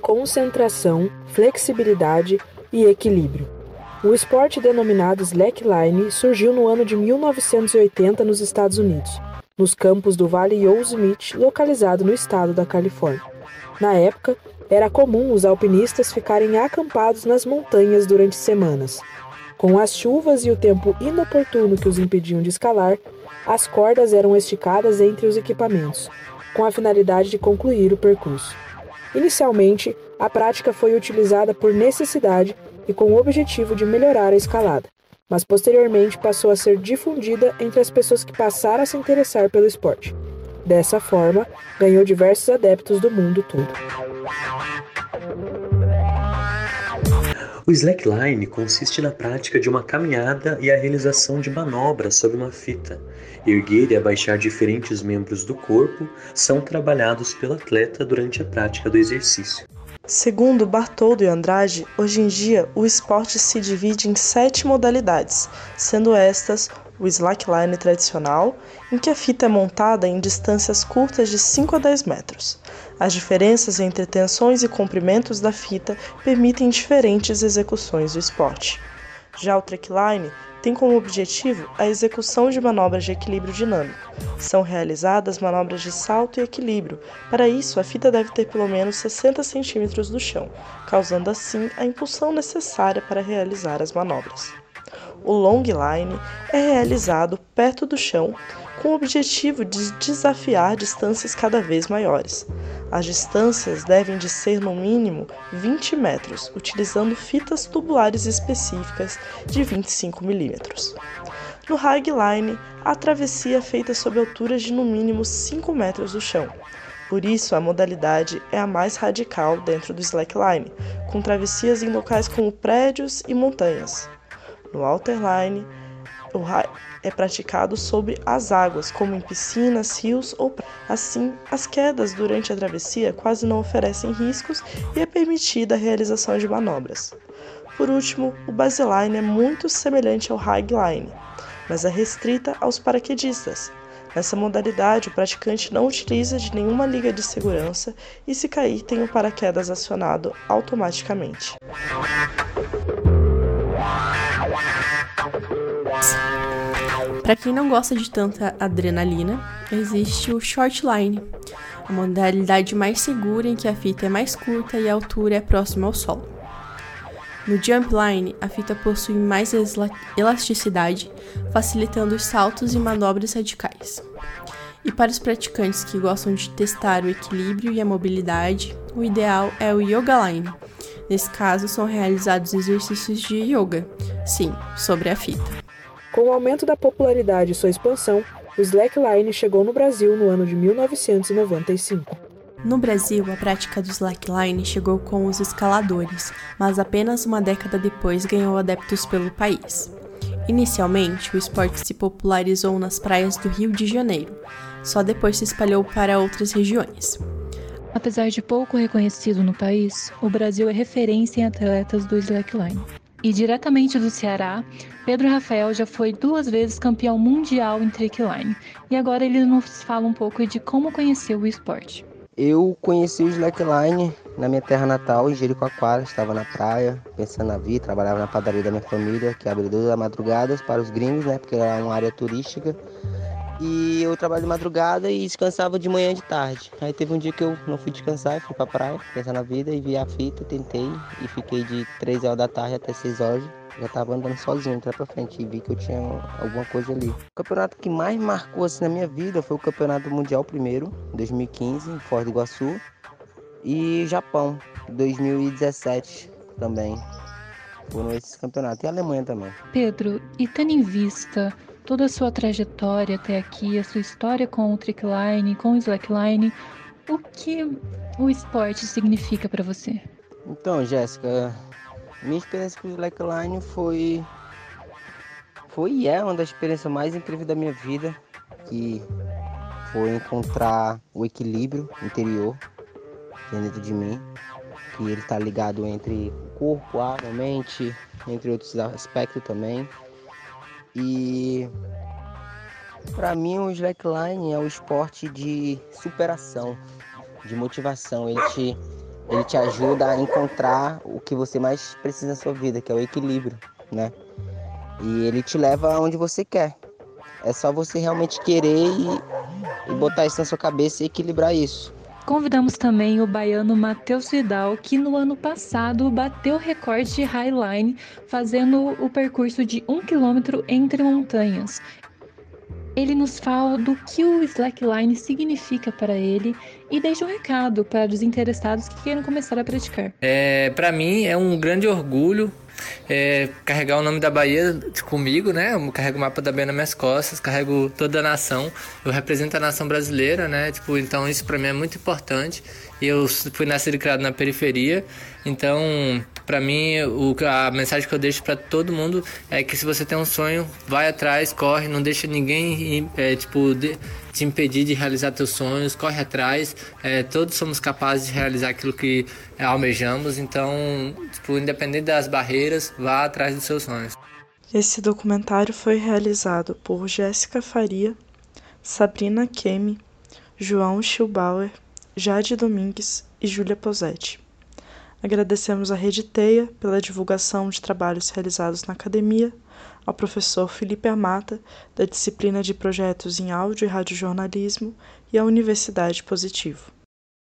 Concentração, flexibilidade e equilíbrio. O esporte denominado slackline surgiu no ano de 1980 nos Estados Unidos, nos campos do Vale Yosemite, localizado no estado da Califórnia. Na época, era comum os alpinistas ficarem acampados nas montanhas durante semanas. Com as chuvas e o tempo inoportuno que os impediam de escalar, as cordas eram esticadas entre os equipamentos, com a finalidade de concluir o percurso. Inicialmente, a prática foi utilizada por necessidade e com o objetivo de melhorar a escalada, mas posteriormente passou a ser difundida entre as pessoas que passaram a se interessar pelo esporte. Dessa forma, ganhou diversos adeptos do mundo todo. O slackline consiste na prática de uma caminhada e a realização de manobras sobre uma fita. Erguer e abaixar diferentes membros do corpo são trabalhados pelo atleta durante a prática do exercício. Segundo Bartoldo e Andrade, hoje em dia o esporte se divide em sete modalidades, sendo estas o slackline tradicional, em que a fita é montada em distâncias curtas de 5 a 10 metros. As diferenças entre tensões e comprimentos da fita permitem diferentes execuções do esporte. Já o trackline tem como objetivo a execução de manobras de equilíbrio dinâmico. São realizadas manobras de salto e equilíbrio. Para isso, a fita deve ter pelo menos 60 centímetros do chão, causando assim a impulsão necessária para realizar as manobras. O long line é realizado perto do chão com o objetivo de desafiar distâncias cada vez maiores. As distâncias devem de ser no mínimo 20 metros, utilizando fitas tubulares específicas de 25 milímetros. No hagline, a travessia é feita sob alturas de no mínimo 5 metros do chão. Por isso, a modalidade é a mais radical dentro do slackline, com travessias em locais como prédios e montanhas. No outerline, o é praticado sobre as águas, como em piscinas, rios ou praias. Assim, as quedas durante a travessia quase não oferecem riscos e é permitida a realização de manobras. Por último, o baseline é muito semelhante ao highline, mas é restrita aos paraquedistas. Nessa modalidade, o praticante não utiliza de nenhuma liga de segurança e, se cair, tem o paraquedas acionado automaticamente. Para quem não gosta de tanta adrenalina, existe o short line, a modalidade mais segura em que a fita é mais curta e a altura é próxima ao solo. No jump line, a fita possui mais elasticidade, facilitando os saltos e manobras radicais. E para os praticantes que gostam de testar o equilíbrio e a mobilidade, o ideal é o yoga line. Nesse caso, são realizados exercícios de yoga, sim, sobre a fita. Com o aumento da popularidade e sua expansão, o slackline chegou no Brasil no ano de 1995. No Brasil, a prática do slackline chegou com os escaladores, mas apenas uma década depois ganhou adeptos pelo país. Inicialmente, o esporte se popularizou nas praias do Rio de Janeiro, só depois se espalhou para outras regiões. Apesar de pouco reconhecido no país, o Brasil é referência em atletas do slackline. E diretamente do Ceará, Pedro Rafael já foi duas vezes campeão mundial em trickline. E agora ele nos fala um pouco de como conheceu o esporte. Eu conheci o slackline na minha terra natal, em Jericoacoara. Estava na praia, pensando na vida, trabalhava na padaria da minha família, que abre duas da madrugada para os gringos, né? Porque era uma área turística. E eu trabalho de madrugada e descansava de manhã e de tarde. Aí teve um dia que eu não fui descansar, fui pra praia, pensar na vida e vi a fita, tentei e fiquei de 3 horas da tarde até 6 horas. Já tava andando sozinho até pra frente e vi que eu tinha alguma coisa ali. O campeonato que mais marcou assim na minha vida foi o Campeonato Mundial primeiro, 2015, em Foz do Iguaçu. E Japão, 2017 também. Foram esses campeonatos. E Alemanha também. Pedro, e tendo em vista toda a sua trajetória até aqui, a sua história com o trickline, com o slackline, o que o esporte significa para você? Então, Jéssica, minha experiência com o slackline foi foi e é uma das experiências mais incríveis da minha vida, que foi encontrar o equilíbrio interior dentro de mim, que ele está ligado entre o corpo, a mente, entre outros aspectos também. E para mim o slackline é o esporte de superação, de motivação, ele te, ele te ajuda a encontrar o que você mais precisa na sua vida, que é o equilíbrio, né? E ele te leva aonde você quer. É só você realmente querer e, e botar isso na sua cabeça e equilibrar isso. Convidamos também o baiano Matheus Vidal, que no ano passado bateu recorde de Highline, fazendo o percurso de um quilômetro entre montanhas. Ele nos fala do que o slackline significa para ele e deixa um recado para os interessados que queiram começar a praticar. É, para mim é um grande orgulho é, carregar o nome da Bahia comigo, né? Eu carrego o mapa da Bahia nas minhas costas, carrego toda a nação. Eu represento a nação brasileira, né? Tipo, então isso para mim é muito importante. Eu fui nascido e criado na periferia, então para mim o, a mensagem que eu deixo para todo mundo é que se você tem um sonho, vai atrás, corre, não deixa ninguém é, tipo de, te impedir de realizar teus sonhos, corre atrás. É, todos somos capazes de realizar aquilo que almejamos, então tipo, independente das barreiras, vá atrás dos seus sonhos. Esse documentário foi realizado por Jéssica Faria, Sabrina Kemi, João Schilbauer, Jade Domingues e Júlia Posetti. Agradecemos à Rede Teia pela divulgação de trabalhos realizados na academia, ao professor Felipe Amata, da disciplina de projetos em áudio e radiojornalismo, e à Universidade Positivo.